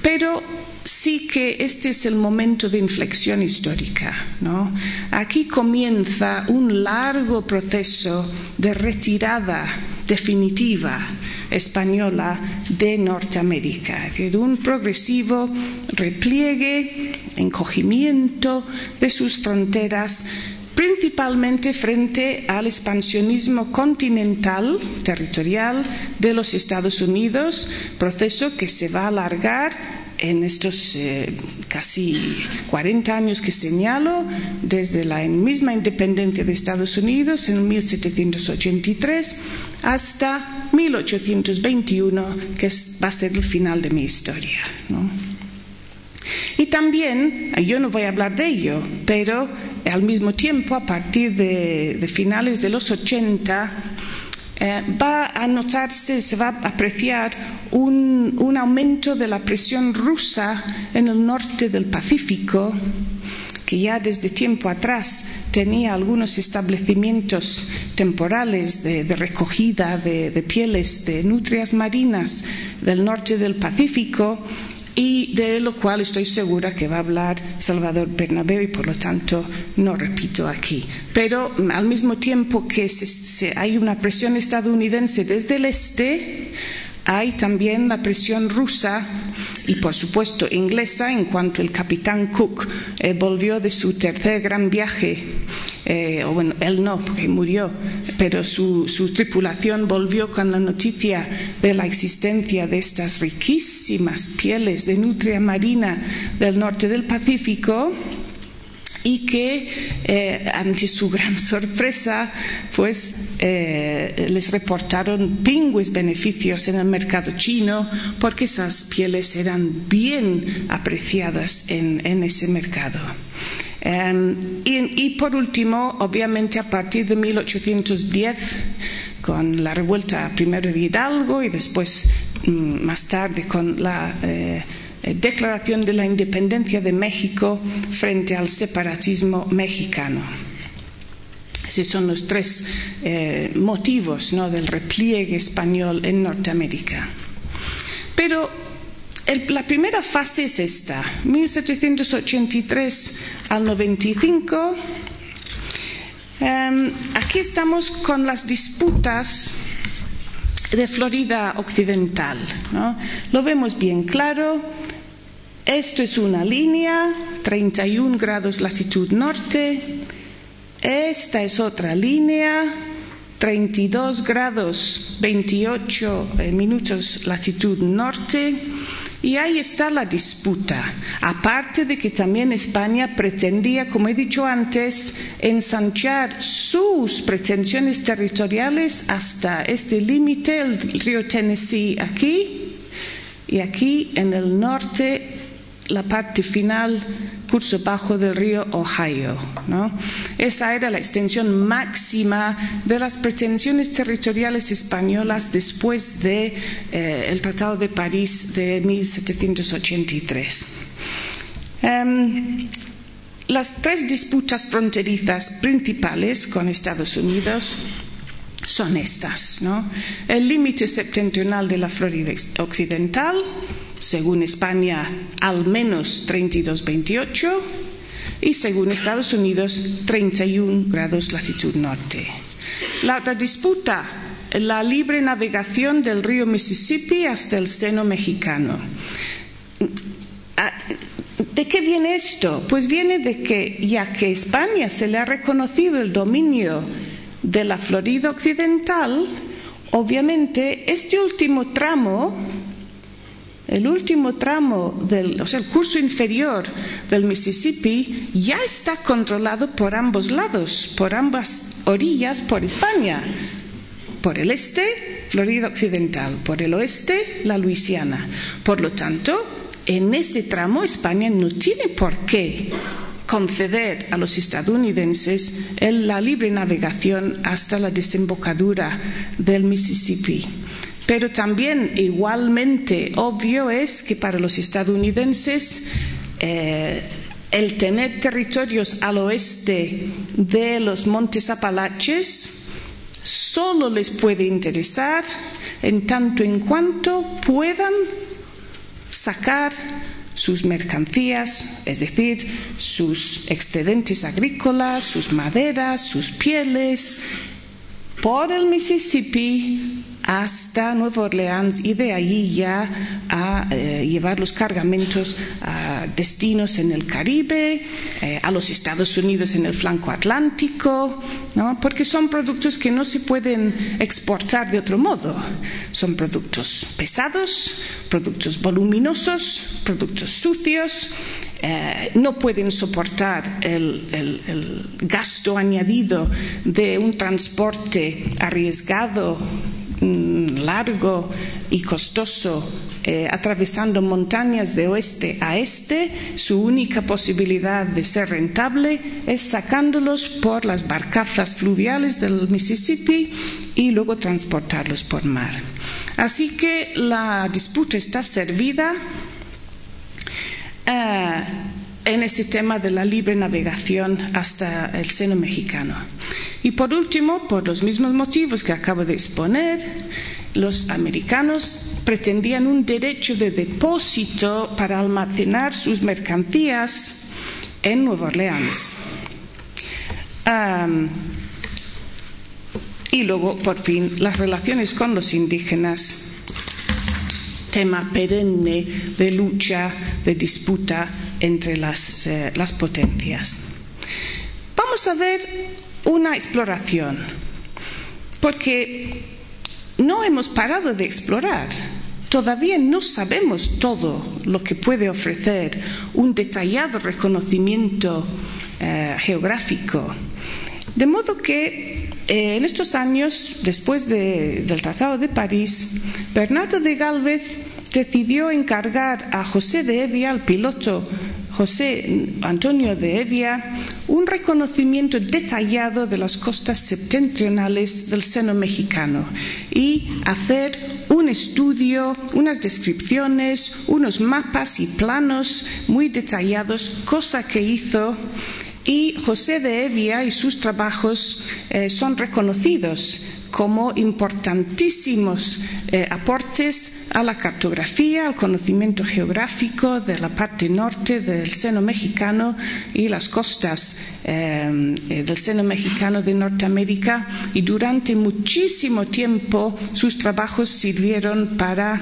pero sí que este es el momento de inflexión histórica. ¿no? Aquí comienza un largo proceso de retirada definitiva española de Norteamérica, es decir, un progresivo repliegue, encogimiento de sus fronteras principalmente frente al expansionismo continental, territorial de los Estados Unidos, proceso que se va a alargar en estos eh, casi 40 años que señalo, desde la misma independencia de Estados Unidos en 1783 hasta 1821, que es, va a ser el final de mi historia. ¿no? Y también, yo no voy a hablar de ello, pero al mismo tiempo, a partir de, de finales de los 80, eh, va a notarse, se va a apreciar un, aumento de la presión rusa en el norte del Pacífico, que ya desde tiempo atrás tenía algunos establecimientos temporales de, de recogida de, de, pieles de nutrias marinas del norte del Pacífico y de lo cual estoy segura que va a hablar Salvador Bernabé y por lo tanto no repito aquí. Pero al mismo tiempo que hay una presión estadounidense desde el este, hay también la presión rusa y, por supuesto, inglesa en cuanto el capitán Cook eh, volvió de su tercer gran viaje. Eh, o bueno, él no, porque murió, pero su, su tripulación volvió con la noticia de la existencia de estas riquísimas pieles de nutria marina del norte del Pacífico y que eh, ante su gran sorpresa pues eh, les reportaron pingües beneficios en el mercado chino porque esas pieles eran bien apreciadas en, ese mercado. Em, y, y, por último, obviamente a partir de 1810, con la revuelta primero de Hidalgo y después mm, más tarde con la eh, declaración de la independencia de México frente al separatismo mexicano. Esos son los tres eh, motivos del repliegue español en Norteamérica. Pero la primera fase es esta, 1783 al 95. Em, aquí estamos con las disputas de Florida Occidental. Lo vemos bien claro. Esto es una línea, 31 grados latitud norte. Esta es otra línea, 32 grados 28 eh, minutos latitud norte. Y ahí está la disputa. Aparte de que también España pretendía, como he dicho antes, ensanchar sus pretensiones territoriales hasta este límite, el río Tennessee aquí, y aquí en el norte la parte final, curso bajo del río Ohio. Esa era la extensión máxima de las pretensiones territoriales españolas después del de, eh, Tratado de París de 1783. Em, las tres disputas fronterizas principales con Estados Unidos son estas. El límite septentrional de la Florida Occidental, según España, al menos 32,28 y según Estados Unidos, 31 grados latitud norte. La disputa, la libre navegación del río Mississippi hasta el seno mexicano. ¿De qué viene esto? Pues viene de que ya que España se le ha reconocido el dominio de la Florida Occidental, obviamente este último tramo el último tramo, del, o sea, el curso inferior del Mississippi, ya está controlado por ambos lados, por ambas orillas, por España. Por el este, Florida Occidental, por el oeste, la Luisiana. Por lo tanto, en ese tramo España no tiene por qué conceder a los estadounidenses la libre navegación hasta la desembocadura del Mississippi. Pero también igualmente obvio es que para los estadounidenses eh, el tener territorios al oeste de los montes Apalaches solo les puede interesar en tanto en cuanto puedan sacar sus mercancías, es decir, sus excedentes agrícolas, sus maderas, sus pieles, por el Mississippi hasta Nueva Orleans y de allí ya a eh, llevar los cargamentos a destinos en el Caribe, eh, a los Estados Unidos en el flanco atlántico, porque son productos que no se pueden exportar de otro modo. Son productos pesados, productos voluminosos, productos sucios. Eh, no pueden soportar el gasto añadido de un transporte arriesgado largo y costoso eh, atravesando montañas de oeste a este, su única posibilidad de ser rentable es sacándolos por las barcazas fluviales del Mississippi y luego transportarlos por mar. Así que la disputa está servida. Eh, en ese tema de la libre navegación hasta el seno mexicano. Y por último, por los mismos motivos que acabo de exponer, los americanos pretendían un derecho de depósito para almacenar sus mercancías en Nueva Orleans. Y luego, por fin, las relaciones con los indígenas, tema perenne de lucha, de disputa entre las, eh, las potencias. Vamos a ver una exploración, porque no hemos parado de explorar. Todavía no sabemos todo lo que puede ofrecer un detallado reconocimiento eh, geográfico. De modo que eh, en estos años, después de, del Tratado de París, Bernardo de Galvez decidió encargar a José de Evia, al piloto José Antonio de Evia, un reconocimiento detallado de las costas septentrionales del seno mexicano y hacer un estudio, unas descripciones, unos mapas y planos muy detallados, cosa que hizo. Y José de Evia y sus trabajos eh, son reconocidos como importantísimos eh, aportes a la cartografía, al conocimiento geográfico de la parte norte del seno mexicano y las costas eh, del seno mexicano de Norteamérica. Y durante muchísimo tiempo sus trabajos sirvieron para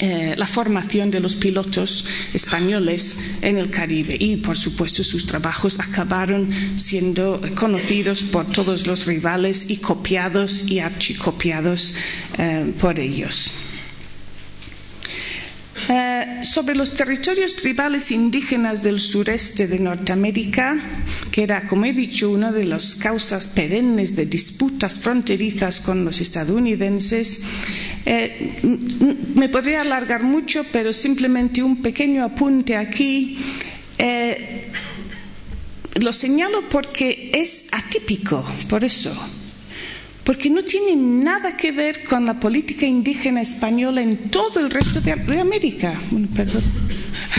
eh, la formación de los pilotos españoles en el Caribe y, por supuesto, sus trabajos acabaron siendo conocidos por todos los rivales y copiados y archicopiados eh, por ellos. Eh, sobre los territorios tribales indígenas del sureste de Norteamérica, que era, como he dicho, una de las causas perennes de disputas fronterizas con los estadounidenses, eh, me podría alargar mucho, pero simplemente un pequeño apunte aquí. Eh, lo señalo porque es atípico, por eso porque no tiene nada que ver con la política indígena española en todo el resto de, América. perdón.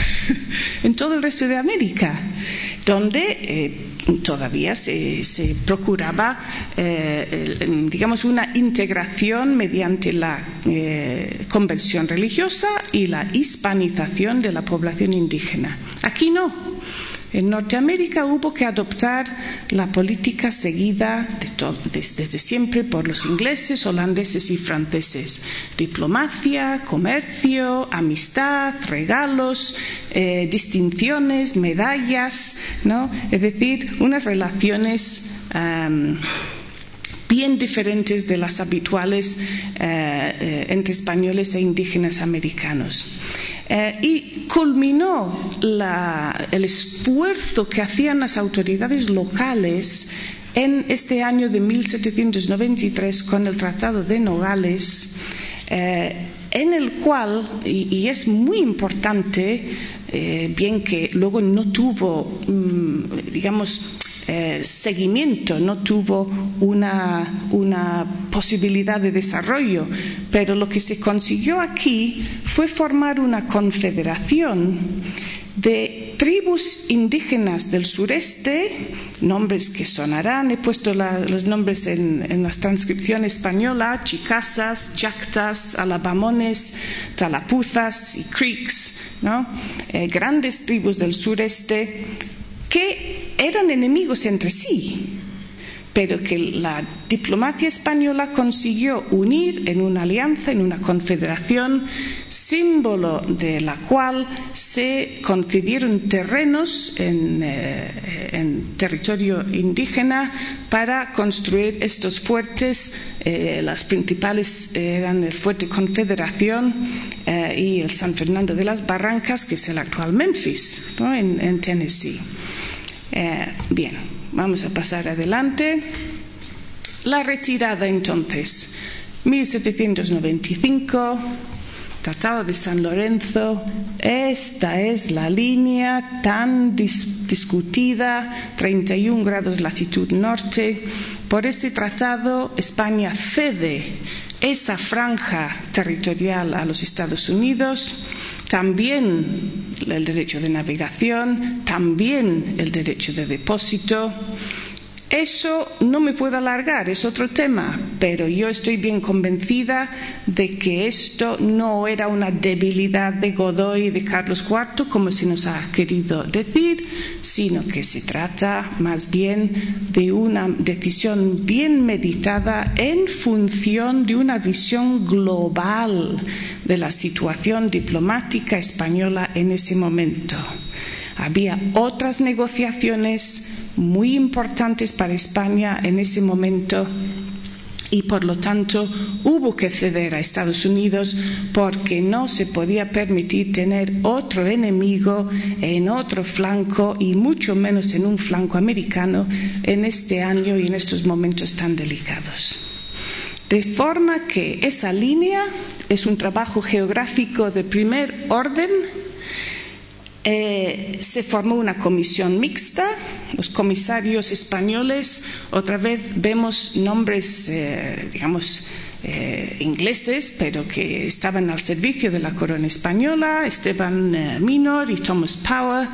[LAUGHS] en todo el resto de América, donde eh, todavía se, procuraba, eh, digamos, una integración mediante la eh, conversión religiosa y la hispanización de la población indígena. Aquí no. En Norteamérica hubo que adoptar la política seguida desde siempre por los ingleses, holandeses y franceses. Diplomacia, comercio, amistad, regalos, eh, distinciones, medallas, ¿no? es decir, unas relaciones bien diferentes de las habituales eh, eh, entre españoles e indígenas americanos. Eh, y culminó el esfuerzo que hacían las autoridades locales en este año de 1793 con el Tratado de Nogales, en el cual, y, es muy importante, bien que luego no tuvo, mm, digamos, eh, seguimiento, no tuvo una, una posibilidad de desarrollo, pero lo que se consiguió aquí fue formar una confederación de tribus indígenas del sureste, nombres que sonarán, he puesto los nombres en, la transcripción española, chicasas, yactas, alabamones, talapuzas y creeks, ¿no? Eh, grandes tribus del sureste que eran enemigos entre sí, pero que la diplomacia española consiguió unir en una alianza, en una confederación, símbolo de la cual se concedieron terrenos en, eh, territorio indígena para construir estos fuertes. Eh, las principales eran el fuerte Confederación eh, y el San Fernando de las Barrancas, que es el actual Memphis, en Tennessee. Eh, bien, vamos a pasar adelante. La retirada entonces, 1795, Tratado de San Lorenzo, esta es la línea tan discutida, 31 grados latitud norte. Por ese tratado España cede esa franja territorial a los Estados Unidos también el derecho de navegación, también el derecho de depósito. Eso no me puedo alargar, es otro tema, pero yo estoy bien convencida de que esto no era una debilidad de Godoy y de Carlos IV, como se nos ha querido decir, sino que se trata más bien de una decisión bien meditada en función de una visión global de la situación diplomática española en ese momento. Había otras negociaciones muy importantes para España en ese momento y por lo tanto hubo que ceder a Estados Unidos porque no se podía permitir tener otro enemigo en otro flanco y mucho menos en un flanco americano en este año y en estos momentos tan delicados. De forma que esa línea es un trabajo geográfico de primer orden eh, se formó una comisión mixta, los comisarios españoles, otra vez vemos nombres, eh, digamos, eh, ingleses, pero que estaban al servicio de la corona española, Esteban Minor y Thomas Power,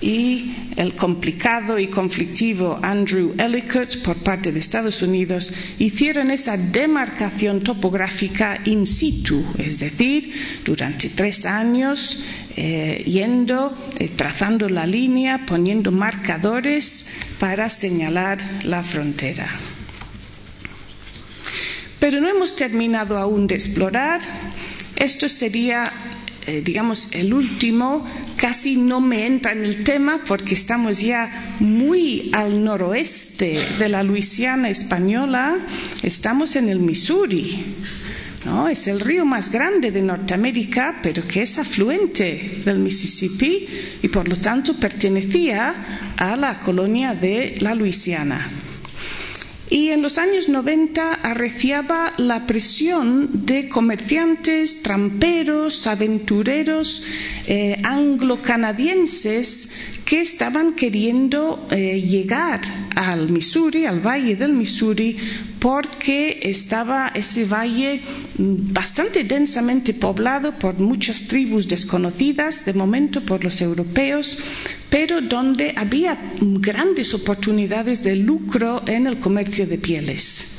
y el complicado y conflictivo Andrew Ellicott por parte de Estados Unidos hicieron esa demarcación topográfica in situ, es decir, durante tres años eh, yendo, eh, trazando la línea, poniendo marcadores para señalar la frontera. Pero no hemos terminado aún de explorar. Esto sería, eh, digamos, el último. Casi no me entra en el tema porque estamos ya muy al noroeste de la Luisiana española. Estamos en el Missouri. Es el río más grande de Norteamérica, pero que es afluente del Mississippi y por lo tanto pertenecía a la colonia de la Luisiana. Y en los años 90 arreciaba la presión de comerciantes, tramperos, aventureros eh, anglo-canadienses que estaban queriendo eh, llegar al Missouri, al valle del Missouri, porque estaba ese valle bastante densamente poblado por muchas tribus desconocidas, de momento por los europeos, pero donde había grandes oportunidades de lucro en el comercio de pieles.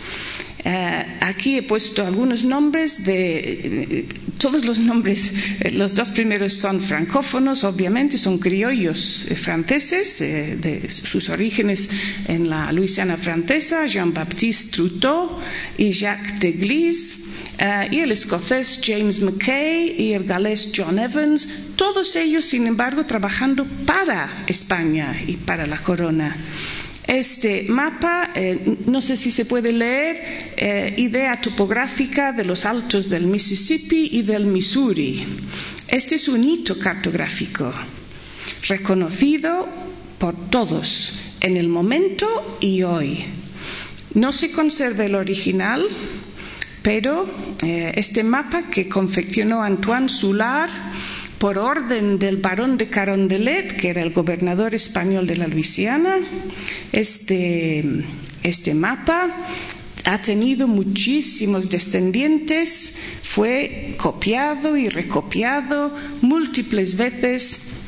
Eh, aquí he puesto algunos nombres de todos los nombres, eh, los dos primeros son francófonos, obviamente, son criollos eh, franceses, de sus orígenes en la Luisiana francesa, Jean-Baptiste Truteau y Jacques de Glise. y el escocés James Mackay y el galés John Evans, todos ellos, sin embargo, trabajando para España y para la corona. Este mapa, eh, no sé si se puede leer, eh, idea topográfica de los altos del Mississippi y del Missouri. Este es un hito cartográfico reconocido por todos en el momento y hoy. No se conserva el original, pero eh, este mapa que confeccionó Antoine Soulard por orden del barón de Carondelet, que era el gobernador español de la Luisiana, este, este mapa ha tenido muchísimos descendientes, fue copiado y recopiado múltiples veces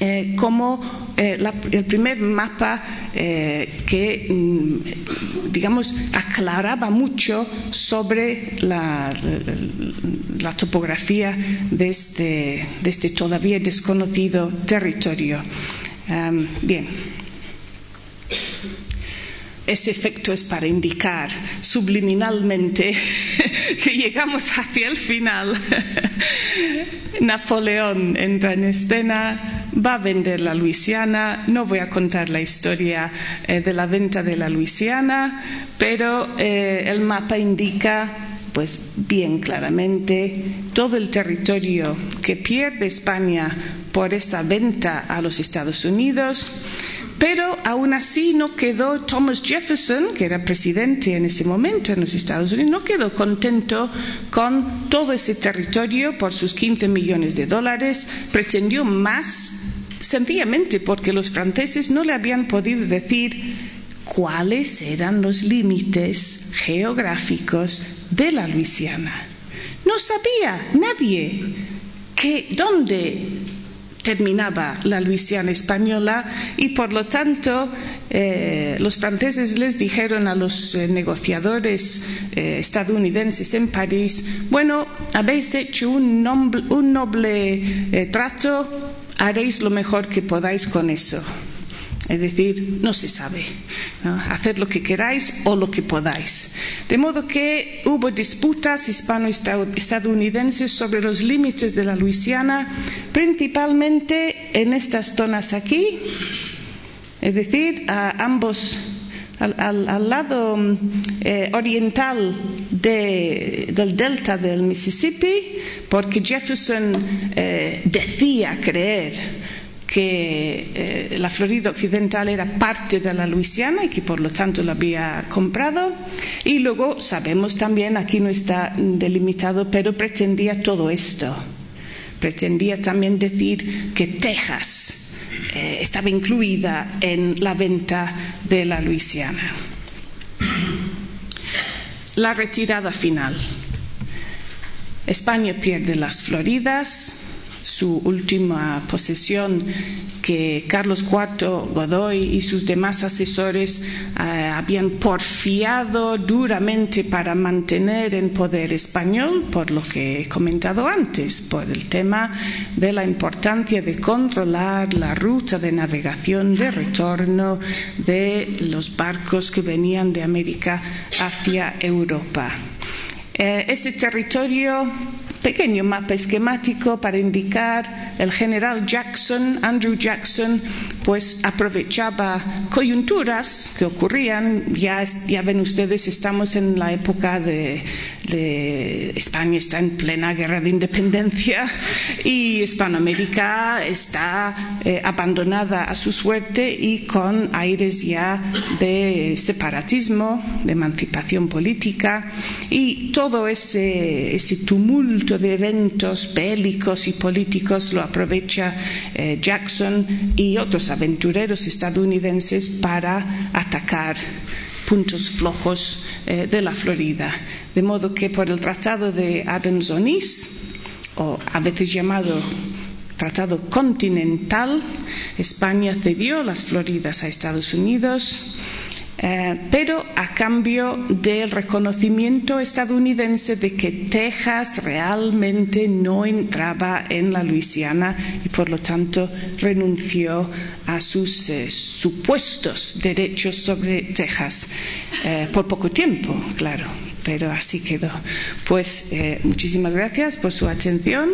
eh, como eh, el primer mapa eh, que, mm, digamos, aclaraba mucho sobre la, topografía este, de este, todavía desconocido territorio. bien. Ese efecto es para indicar subliminalmente [LAUGHS] que llegamos hacia el final. [LAUGHS] Napoleón entra en escena, va a vender la Luisiana. No voy a contar la historia eh, de la venta de la Luisiana, pero eh, el mapa indica pues bien claramente todo el territorio que pierde España por esa venta a los Estados Unidos pero aún así no quedó Thomas Jefferson, que era presidente en ese momento en los Estados Unidos, no quedó contento con todo ese territorio por sus 15 millones de dólares, pretendió más, sencillamente porque los franceses no le habían podido decir cuáles eran los límites geográficos de la Luisiana. No sabía nadie que dónde terminaba la Luisiana española y por lo tanto eh, los franceses les dijeron a los eh, negociadores eh, estadounidenses en París, bueno, habéis hecho un, un noble trato, haréis lo mejor que podáis con eso. Es decir, no se sabe. Hacer lo que queráis o lo que podáis. De modo que hubo disputas hispano-estadounidenses sobre los límites de la Luisiana, principalmente en estas zonas aquí, es decir, a ambos al, lado eh, oriental del delta del Mississippi, porque Jefferson eh, decía creer que eh, la Florida Occidental era parte de la Luisiana y que por lo tanto lo había comprado. Y luego sabemos también, aquí no está delimitado, pero pretendía todo esto. Pretendía también decir que Texas eh, estaba incluida en la venta de la Luisiana. La retirada final. España pierde las Floridas, su última posesión que Carlos IV Godoy y sus demás asesores eh, habían porfiado duramente para mantener en poder español, por lo que he comentado antes, por el tema de la importancia de controlar la ruta de navegación de retorno de los barcos que venían de América hacia Europa. Eh, ese territorio pequeño mapa esquemático para indicar el general Jackson, Andrew Jackson, pues aprovechaba coyunturas que ocurrían, ya, ya ven ustedes, estamos en la época de, España está en plena guerra de independencia [LAUGHS] y Hispanoamérica está eh, abandonada a su suerte y con aires ya de separatismo, de emancipación política y todo ese, ese tumulto de eventos bélicos y políticos lo aprovecha eh, Jackson y otros aventureros estadounidenses para atacar puntos flojos eh, de la Florida. De modo que por el Tratado de Adams-Onís, o a veces llamado Tratado Continental, España cedió las Floridas a Estados Unidos eh, pero a cambio del reconocimiento estadounidense de que Texas realmente no entraba en la Luisiana y por lo tanto renunció a sus eh, supuestos derechos sobre Texas eh, por poco tiempo, claro, pero así quedó. Pues muchísimas gracias por su atención.